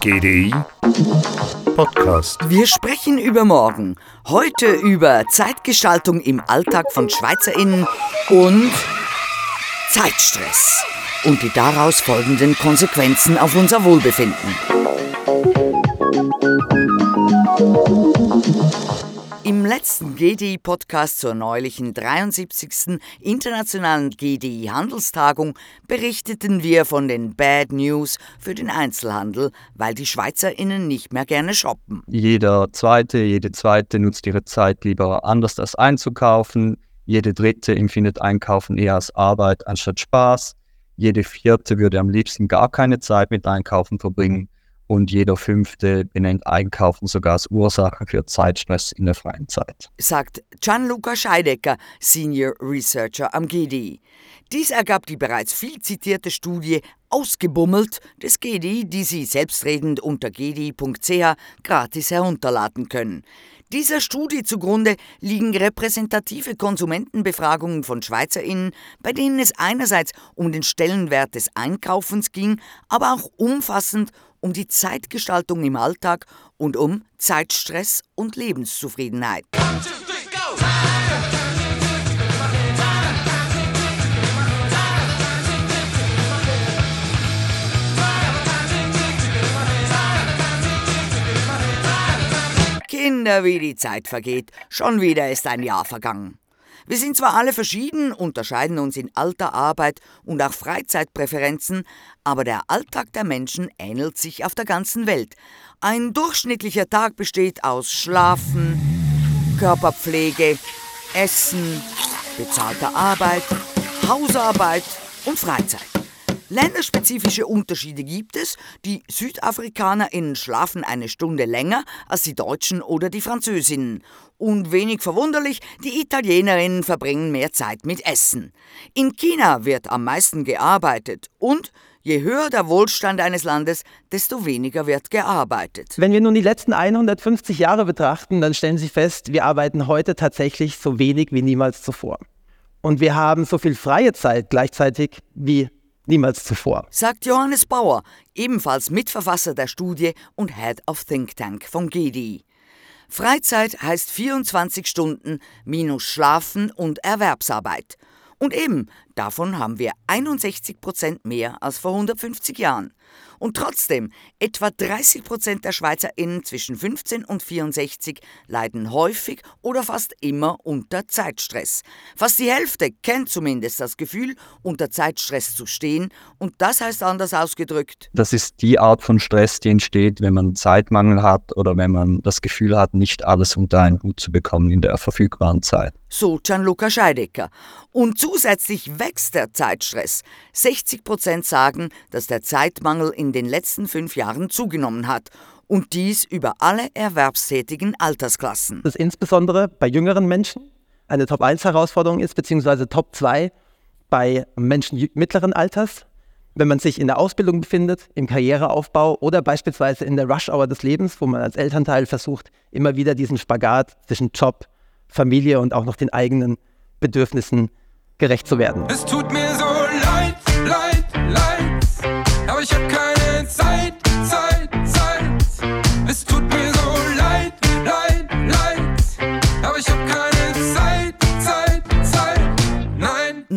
GDI Podcast. Wir sprechen über morgen. Heute über Zeitgestaltung im Alltag von SchweizerInnen und Zeitstress und die daraus folgenden Konsequenzen auf unser Wohlbefinden. Im letzten GDI-Podcast zur neulichen 73. Internationalen GDI-Handelstagung berichteten wir von den Bad News für den Einzelhandel, weil die SchweizerInnen nicht mehr gerne shoppen. Jeder Zweite, jede Zweite nutzt ihre Zeit lieber anders als einzukaufen. Jede Dritte empfindet Einkaufen eher als Arbeit anstatt Spaß. Jede Vierte würde am liebsten gar keine Zeit mit Einkaufen verbringen und jeder Fünfte benennt Einkaufen sogar als Ursache für Zeitstress in der freien Zeit. Sagt Gianluca Scheidecker, Senior Researcher am GDI. Dies ergab die bereits viel zitierte Studie Ausgebummelt des GDI, die Sie selbstredend unter gdi.ch gratis herunterladen können. Dieser Studie zugrunde liegen repräsentative Konsumentenbefragungen von SchweizerInnen, bei denen es einerseits um den Stellenwert des Einkaufens ging, aber auch umfassend um die Zeitgestaltung im Alltag und um Zeitstress und Lebenszufriedenheit. Kinder, wie die Zeit vergeht, schon wieder ist ein Jahr vergangen. Wir sind zwar alle verschieden, unterscheiden uns in Alter, Arbeit und auch Freizeitpräferenzen, aber der Alltag der Menschen ähnelt sich auf der ganzen Welt. Ein durchschnittlicher Tag besteht aus Schlafen, Körperpflege, Essen, bezahlter Arbeit, Hausarbeit und Freizeit. Länderspezifische Unterschiede gibt es. Die SüdafrikanerInnen schlafen eine Stunde länger als die Deutschen oder die Französinnen. Und wenig verwunderlich, die Italienerinnen verbringen mehr Zeit mit Essen. In China wird am meisten gearbeitet und Je höher der Wohlstand eines Landes, desto weniger wird gearbeitet. Wenn wir nun die letzten 150 Jahre betrachten, dann stellen Sie fest, wir arbeiten heute tatsächlich so wenig wie niemals zuvor. Und wir haben so viel freie Zeit gleichzeitig wie niemals zuvor. Sagt Johannes Bauer, ebenfalls Mitverfasser der Studie und Head of Think Tank von GDI. Freizeit heißt 24 Stunden minus Schlafen und Erwerbsarbeit. Und eben, davon haben wir 61 Prozent mehr als vor 150 Jahren. Und trotzdem, etwa 30 Prozent der SchweizerInnen zwischen 15 und 64 leiden häufig oder fast immer unter Zeitstress. Fast die Hälfte kennt zumindest das Gefühl, unter Zeitstress zu stehen. Und das heißt anders ausgedrückt. Das ist die Art von Stress, die entsteht, wenn man Zeitmangel hat oder wenn man das Gefühl hat, nicht alles unter einen Hut zu bekommen in der verfügbaren Zeit. So Gianluca Scheidecker. Und zusätzlich wächst der Zeitstress. 60 Prozent sagen, dass der Zeitmangel in den letzten fünf Jahren zugenommen hat. Und dies über alle erwerbstätigen Altersklassen. Das insbesondere bei jüngeren Menschen eine Top-1-Herausforderung ist, beziehungsweise Top 2 bei Menschen mittleren Alters, wenn man sich in der Ausbildung befindet, im Karriereaufbau oder beispielsweise in der Rush-Hour des Lebens, wo man als Elternteil versucht, immer wieder diesen Spagat zwischen Job, Familie und auch noch den eigenen Bedürfnissen gerecht zu werden. Es tut mir so leid,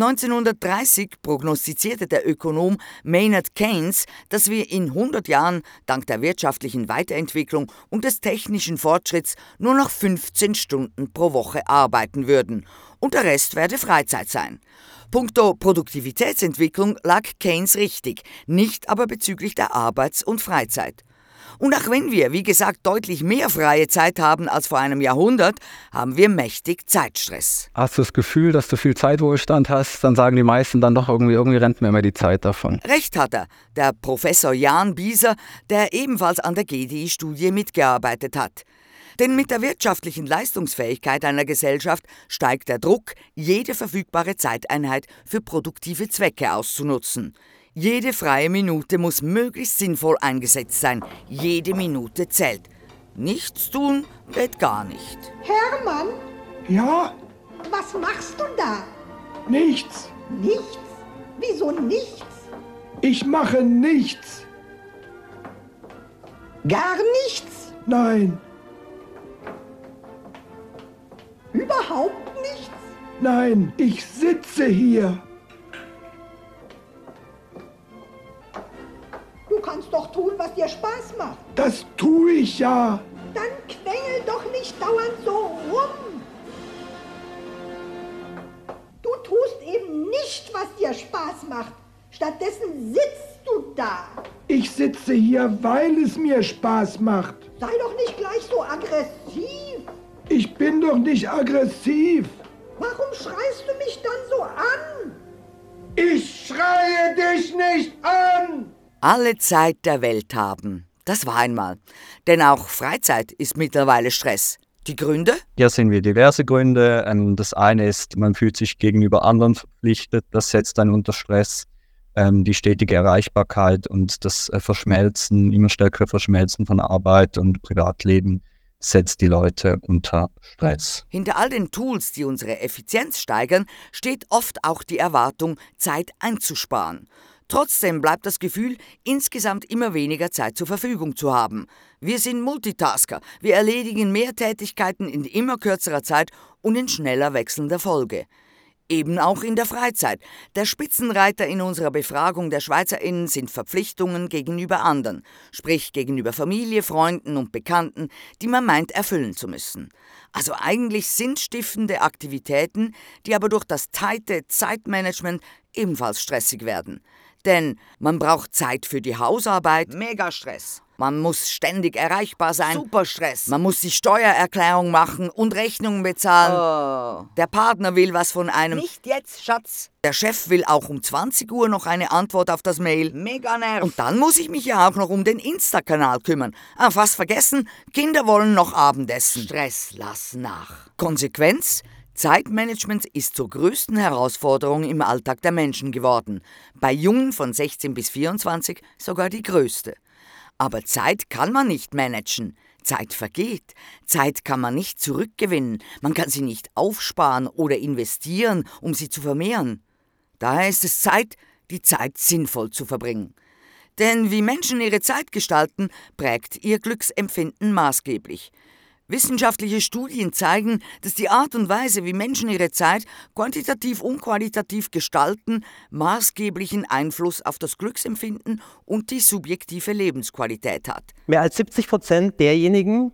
1930 prognostizierte der Ökonom Maynard Keynes, dass wir in 100 Jahren dank der wirtschaftlichen Weiterentwicklung und des technischen Fortschritts nur noch 15 Stunden pro Woche arbeiten würden und der Rest werde Freizeit sein. Punkto Produktivitätsentwicklung lag Keynes richtig, nicht aber bezüglich der Arbeits- und Freizeit. Und auch wenn wir, wie gesagt, deutlich mehr freie Zeit haben als vor einem Jahrhundert, haben wir mächtig Zeitstress. Hast du das Gefühl, dass du viel Zeitwohlstand hast, dann sagen die meisten dann doch irgendwie, irgendwie rennt mir immer die Zeit davon. Recht hat er, der Professor Jan Bieser, der ebenfalls an der GDI-Studie mitgearbeitet hat. Denn mit der wirtschaftlichen Leistungsfähigkeit einer Gesellschaft steigt der Druck, jede verfügbare Zeiteinheit für produktive Zwecke auszunutzen. Jede freie Minute muss möglichst sinnvoll eingesetzt sein. Jede Minute zählt. Nichts tun geht gar nicht. Hermann, Ja, was machst du da? nichts. Nichts? Wieso nichts? Ich mache nichts. Gar nichts? Nein, Überhaupt nichts? nein, ich sitze hier. Doch tun, was dir Spaß macht. Das tue ich ja. Dann quengel doch nicht dauernd so rum. Du tust eben nicht, was dir Spaß macht. Stattdessen sitzt du da. Ich sitze hier, weil es mir Spaß macht. Sei doch nicht gleich so aggressiv. Ich bin doch nicht aggressiv. Warum schreist du mich dann so an? Ich schreie dich nicht an. Alle Zeit der Welt haben. Das war einmal. Denn auch Freizeit ist mittlerweile Stress. Die Gründe? Hier sehen wir diverse Gründe. Ähm, Das eine ist, man fühlt sich gegenüber anderen verpflichtet. Das setzt einen unter Stress. Ähm, Die stetige Erreichbarkeit und das äh, Verschmelzen, immer stärkere Verschmelzen von Arbeit und Privatleben setzt die Leute unter Stress. Hinter all den Tools, die unsere Effizienz steigern, steht oft auch die Erwartung, Zeit einzusparen. Trotzdem bleibt das Gefühl, insgesamt immer weniger Zeit zur Verfügung zu haben. Wir sind Multitasker, wir erledigen mehr Tätigkeiten in immer kürzerer Zeit und in schneller wechselnder Folge. Eben auch in der Freizeit. Der Spitzenreiter in unserer Befragung der SchweizerInnen sind Verpflichtungen gegenüber anderen, sprich gegenüber Familie, Freunden und Bekannten, die man meint erfüllen zu müssen. Also eigentlich sinnstiftende Aktivitäten, die aber durch das teite Zeitmanagement ebenfalls stressig werden. Denn man braucht Zeit für die Hausarbeit, mega Stress. Man muss ständig erreichbar sein, super Stress. Man muss die Steuererklärung machen und Rechnungen bezahlen. Der Partner will was von einem. Nicht jetzt, Schatz. Der Chef will auch um 20 Uhr noch eine Antwort auf das Mail. Mega nerv. Und dann muss ich mich ja auch noch um den Insta-Kanal kümmern. Ah, fast vergessen, Kinder wollen noch Abendessen. Stress, lass nach. Konsequenz? Zeitmanagement ist zur größten Herausforderung im Alltag der Menschen geworden. Bei Jungen von 16 bis 24 sogar die größte. Aber Zeit kann man nicht managen. Zeit vergeht. Zeit kann man nicht zurückgewinnen. Man kann sie nicht aufsparen oder investieren, um sie zu vermehren. Daher ist es Zeit, die Zeit sinnvoll zu verbringen. Denn wie Menschen ihre Zeit gestalten, prägt ihr Glücksempfinden maßgeblich. Wissenschaftliche Studien zeigen, dass die Art und Weise, wie Menschen ihre Zeit quantitativ und qualitativ gestalten, maßgeblichen Einfluss auf das Glücksempfinden und die subjektive Lebensqualität hat. Mehr als 70 Prozent derjenigen,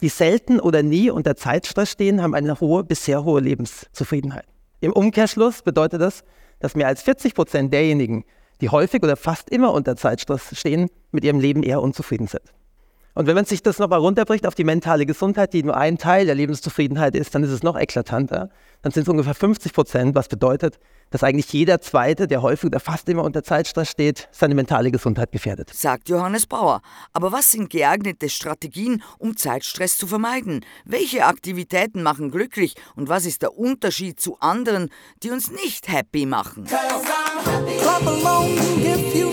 die selten oder nie unter Zeitstress stehen, haben eine hohe bis sehr hohe Lebenszufriedenheit. Im Umkehrschluss bedeutet das, dass mehr als 40 Prozent derjenigen, die häufig oder fast immer unter Zeitstress stehen, mit ihrem Leben eher unzufrieden sind. Und wenn man sich das nochmal runterbricht auf die mentale Gesundheit, die nur ein Teil der Lebenszufriedenheit ist, dann ist es noch eklatanter. Dann sind es ungefähr 50 Prozent, was bedeutet, dass eigentlich jeder Zweite, der häufig oder fast immer unter Zeitstress steht, seine mentale Gesundheit gefährdet. Sagt Johannes Bauer. Aber was sind geeignete Strategien, um Zeitstress zu vermeiden? Welche Aktivitäten machen glücklich und was ist der Unterschied zu anderen, die uns nicht happy machen? Clap along you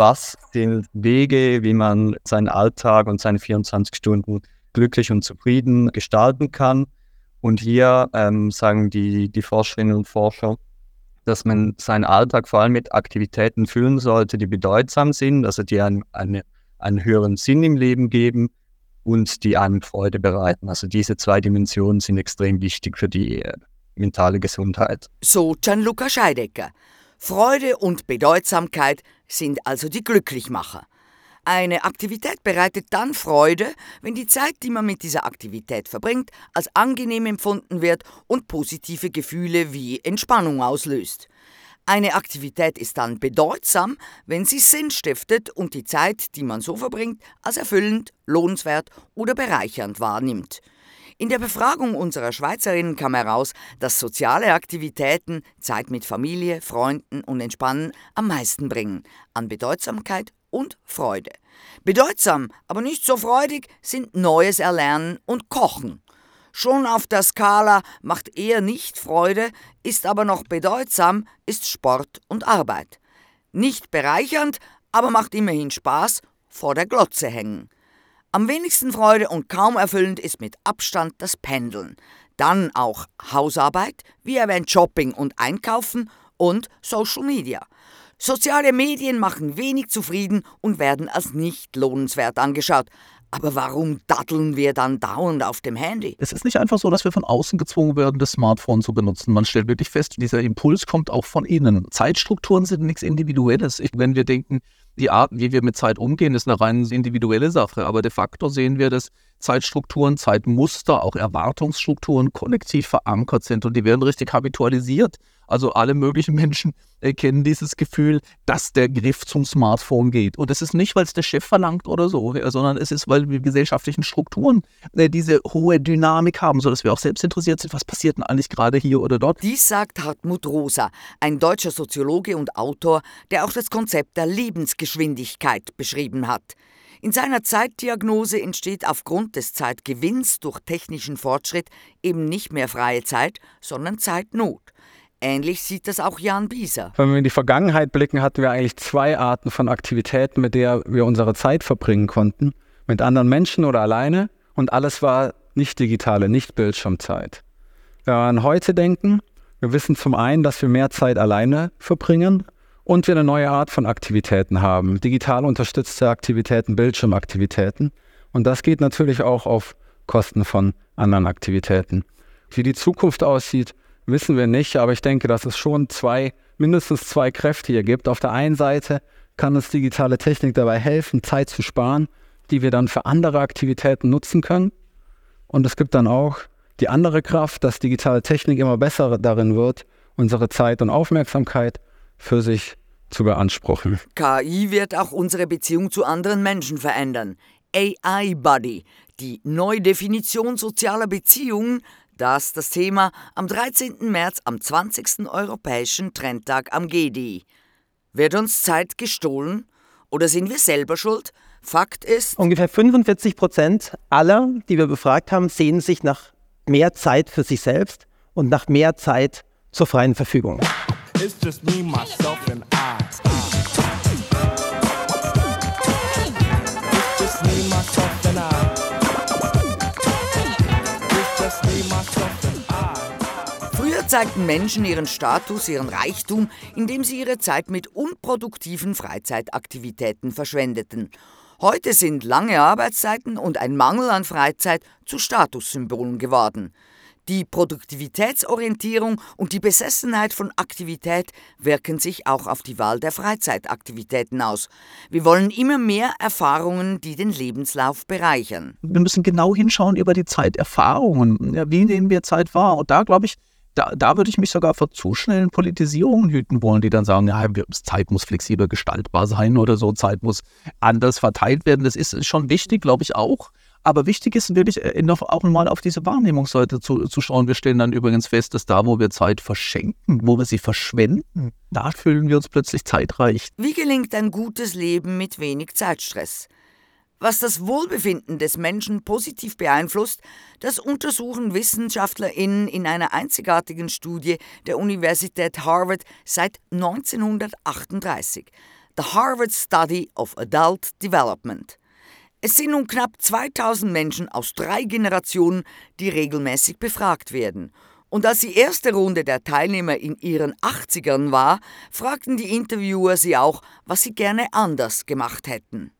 Was sind Wege, wie man seinen Alltag und seine 24 Stunden glücklich und zufrieden gestalten kann? Und hier ähm, sagen die, die Forscherinnen und Forscher, dass man seinen Alltag vor allem mit Aktivitäten füllen sollte, die bedeutsam sind, also die einen, eine, einen höheren Sinn im Leben geben und die einem Freude bereiten. Also diese zwei Dimensionen sind extrem wichtig für die äh, mentale Gesundheit. So Gianluca Scheidecker. Freude und Bedeutsamkeit sind also die Glücklichmacher. Eine Aktivität bereitet dann Freude, wenn die Zeit, die man mit dieser Aktivität verbringt, als angenehm empfunden wird und positive Gefühle wie Entspannung auslöst. Eine Aktivität ist dann bedeutsam, wenn sie Sinn stiftet und die Zeit, die man so verbringt, als erfüllend, lohnenswert oder bereichernd wahrnimmt. In der Befragung unserer Schweizerinnen kam heraus, dass soziale Aktivitäten Zeit mit Familie, Freunden und Entspannen am meisten bringen, an Bedeutsamkeit und Freude. Bedeutsam, aber nicht so freudig sind Neues erlernen und Kochen. Schon auf der Skala macht eher nicht Freude, ist aber noch bedeutsam, ist Sport und Arbeit. Nicht bereichernd, aber macht immerhin Spaß, vor der Glotze hängen. Am wenigsten Freude und kaum erfüllend ist mit Abstand das Pendeln. Dann auch Hausarbeit, wie erwähnt Shopping und Einkaufen und Social Media. Soziale Medien machen wenig zufrieden und werden als nicht lohnenswert angeschaut. Aber warum daddeln wir dann dauernd auf dem Handy? Es ist nicht einfach so, dass wir von außen gezwungen werden, das Smartphone zu benutzen. Man stellt wirklich fest, dieser Impuls kommt auch von innen. Zeitstrukturen sind nichts Individuelles. Wenn wir denken, die Art, wie wir mit Zeit umgehen, ist eine rein individuelle Sache. Aber de facto sehen wir, dass Zeitstrukturen, Zeitmuster, auch Erwartungsstrukturen kollektiv verankert sind und die werden richtig habitualisiert. Also alle möglichen Menschen äh, kennen dieses Gefühl, dass der Griff zum Smartphone geht. Und es ist nicht, weil es der Chef verlangt oder so, sondern es ist, weil wir gesellschaftlichen Strukturen äh, diese hohe Dynamik haben, sodass wir auch selbst interessiert sind, was passiert denn eigentlich gerade hier oder dort. Dies sagt Hartmut Rosa, ein deutscher Soziologe und Autor, der auch das Konzept der Lebensgeschwindigkeit beschrieben hat. In seiner Zeitdiagnose entsteht aufgrund des Zeitgewinns durch technischen Fortschritt eben nicht mehr freie Zeit, sondern Zeitnot. Ähnlich sieht das auch Jan Bieser. Wenn wir in die Vergangenheit blicken, hatten wir eigentlich zwei Arten von Aktivitäten, mit der wir unsere Zeit verbringen konnten. Mit anderen Menschen oder alleine. Und alles war nicht digitale, nicht Bildschirmzeit. Wenn wir an heute denken, wir wissen zum einen, dass wir mehr Zeit alleine verbringen und wir eine neue Art von Aktivitäten haben. Digital unterstützte Aktivitäten, Bildschirmaktivitäten. Und das geht natürlich auch auf Kosten von anderen Aktivitäten. Wie die Zukunft aussieht, wissen wir nicht, aber ich denke, dass es schon zwei, mindestens zwei Kräfte hier gibt. Auf der einen Seite kann uns digitale Technik dabei helfen, Zeit zu sparen, die wir dann für andere Aktivitäten nutzen können. Und es gibt dann auch die andere Kraft, dass digitale Technik immer besser darin wird, unsere Zeit und Aufmerksamkeit für sich zu beanspruchen. KI wird auch unsere Beziehung zu anderen Menschen verändern. AI Buddy, die Neudefinition sozialer Beziehungen, das das Thema am 13. März am 20. Europäischen Trendtag am GDI. Wird uns Zeit gestohlen oder sind wir selber schuld? Fakt ist, ungefähr 45 Prozent aller, die wir befragt haben, sehen sich nach mehr Zeit für sich selbst und nach mehr Zeit zur freien Verfügung. It's just me, myself and I. It's just me, myself and I. Früher zeigten Menschen ihren Status, ihren Reichtum, indem sie ihre Zeit mit unproduktiven Freizeitaktivitäten verschwendeten. Heute sind lange Arbeitszeiten und ein Mangel an Freizeit zu Statussymbolen geworden. Die Produktivitätsorientierung und die Besessenheit von Aktivität wirken sich auch auf die Wahl der Freizeitaktivitäten aus. Wir wollen immer mehr Erfahrungen, die den Lebenslauf bereichern. Wir müssen genau hinschauen über die Zeiterfahrungen. Ja, wie nehmen wir Zeit wahr? Und da glaube ich, da, da würde ich mich sogar vor zu schnellen Politisierungen hüten wollen, die dann sagen, ja, Zeit muss flexibel gestaltbar sein oder so, Zeit muss anders verteilt werden. Das ist schon wichtig, glaube ich auch. Aber wichtig ist wirklich äh, auch mal auf diese Wahrnehmungsseite zu, zu schauen. Wir stellen dann übrigens fest, dass da, wo wir Zeit verschenken, wo wir sie verschwenden, da fühlen wir uns plötzlich zeitreich. Wie gelingt ein gutes Leben mit wenig Zeitstress? Was das Wohlbefinden des Menschen positiv beeinflusst, das untersuchen WissenschaftlerInnen in einer einzigartigen Studie der Universität Harvard seit 1938. The Harvard Study of Adult Development. Es sind nun knapp 2000 Menschen aus drei Generationen, die regelmäßig befragt werden. Und als die erste Runde der Teilnehmer in ihren 80ern war, fragten die Interviewer sie auch, was sie gerne anders gemacht hätten.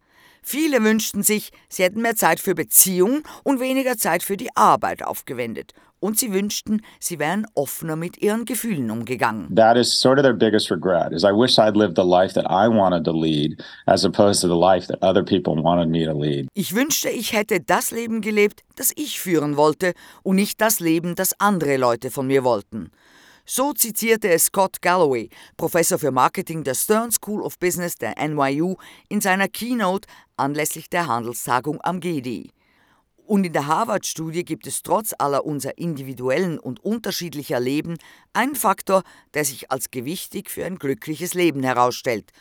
Viele wünschten sich, sie hätten mehr Zeit für Beziehungen und weniger Zeit für die Arbeit aufgewendet. Und sie wünschten, sie wären offener mit ihren Gefühlen umgegangen. That is sort of their biggest regret. Is I wish I'd lived the life that I wanted to lead, as opposed to the life that other people wanted me to lead. Ich wünschte, ich hätte das Leben gelebt, das ich führen wollte, und nicht das Leben, das andere Leute von mir wollten. So zitierte es Scott Galloway, Professor für Marketing der Stern School of Business der NYU, in seiner Keynote anlässlich der Handelstagung am GDI. Und in der Harvard-Studie gibt es trotz aller unserer individuellen und unterschiedlicher Leben einen Faktor, der sich als gewichtig für ein glückliches Leben herausstellt: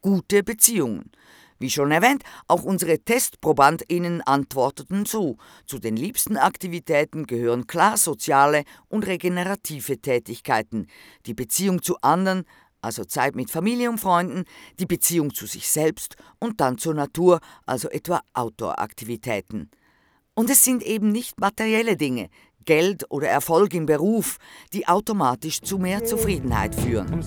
gute Beziehungen. Wie schon erwähnt, auch unsere TestprobandInnen antworteten so. Zu den liebsten Aktivitäten gehören klar soziale und regenerative Tätigkeiten, die Beziehung zu anderen, also Zeit mit Familie und Freunden, die Beziehung zu sich selbst und dann zur Natur, also etwa Outdoor-Aktivitäten. Und es sind eben nicht materielle Dinge, Geld oder Erfolg im Beruf, die automatisch zu mehr Zufriedenheit führen. I'm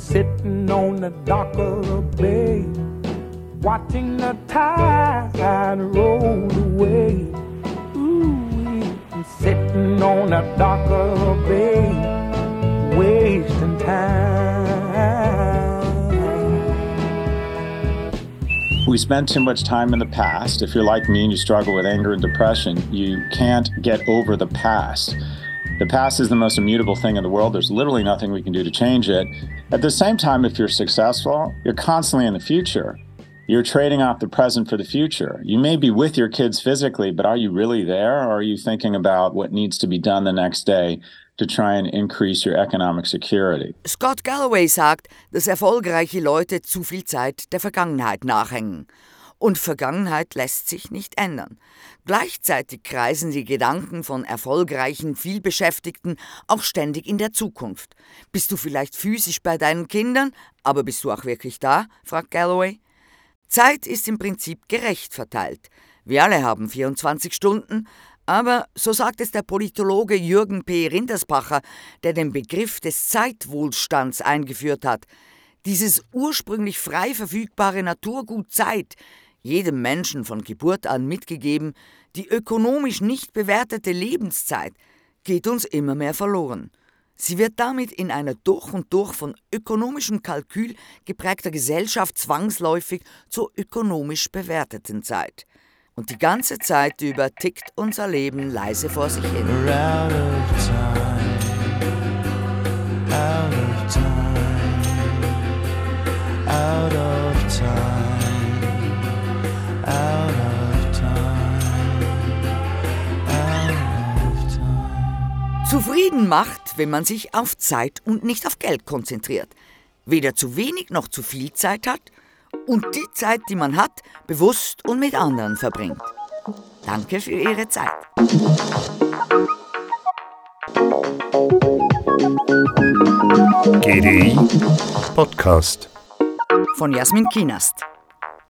We spend too much time in the past. If you're like me and you struggle with anger and depression, you can't get over the past. The past is the most immutable thing in the world. There's literally nothing we can do to change it. At the same time, if you're successful, you're constantly in the future. You're trading off the present for the future. You may be with your kids physically, but are you really there? Or are you thinking about what needs to be done the next day to try and increase your economic security? Scott Galloway sagt, dass erfolgreiche Leute zu viel Zeit der Vergangenheit nachhängen. Und Vergangenheit lässt sich nicht ändern. Gleichzeitig kreisen die Gedanken von erfolgreichen, vielbeschäftigten auch ständig in der Zukunft. Bist du vielleicht physisch bei deinen Kindern, aber bist du auch wirklich da? fragt Galloway. Zeit ist im Prinzip gerecht verteilt. Wir alle haben 24 Stunden, aber so sagt es der Politologe Jürgen P. Rindersbacher, der den Begriff des Zeitwohlstands eingeführt hat. Dieses ursprünglich frei verfügbare Naturgut Zeit, jedem Menschen von Geburt an mitgegeben, die ökonomisch nicht bewertete Lebenszeit, geht uns immer mehr verloren. Sie wird damit in einer durch und durch von ökonomischem Kalkül geprägter Gesellschaft zwangsläufig zur ökonomisch bewerteten Zeit. Und die ganze Zeit über tickt unser Leben leise vor sich hin. Zufrieden macht, wenn man sich auf Zeit und nicht auf Geld konzentriert. Weder zu wenig noch zu viel Zeit hat und die Zeit, die man hat, bewusst und mit anderen verbringt. Danke für Ihre Zeit. GDI Podcast. Von Jasmin Kienast.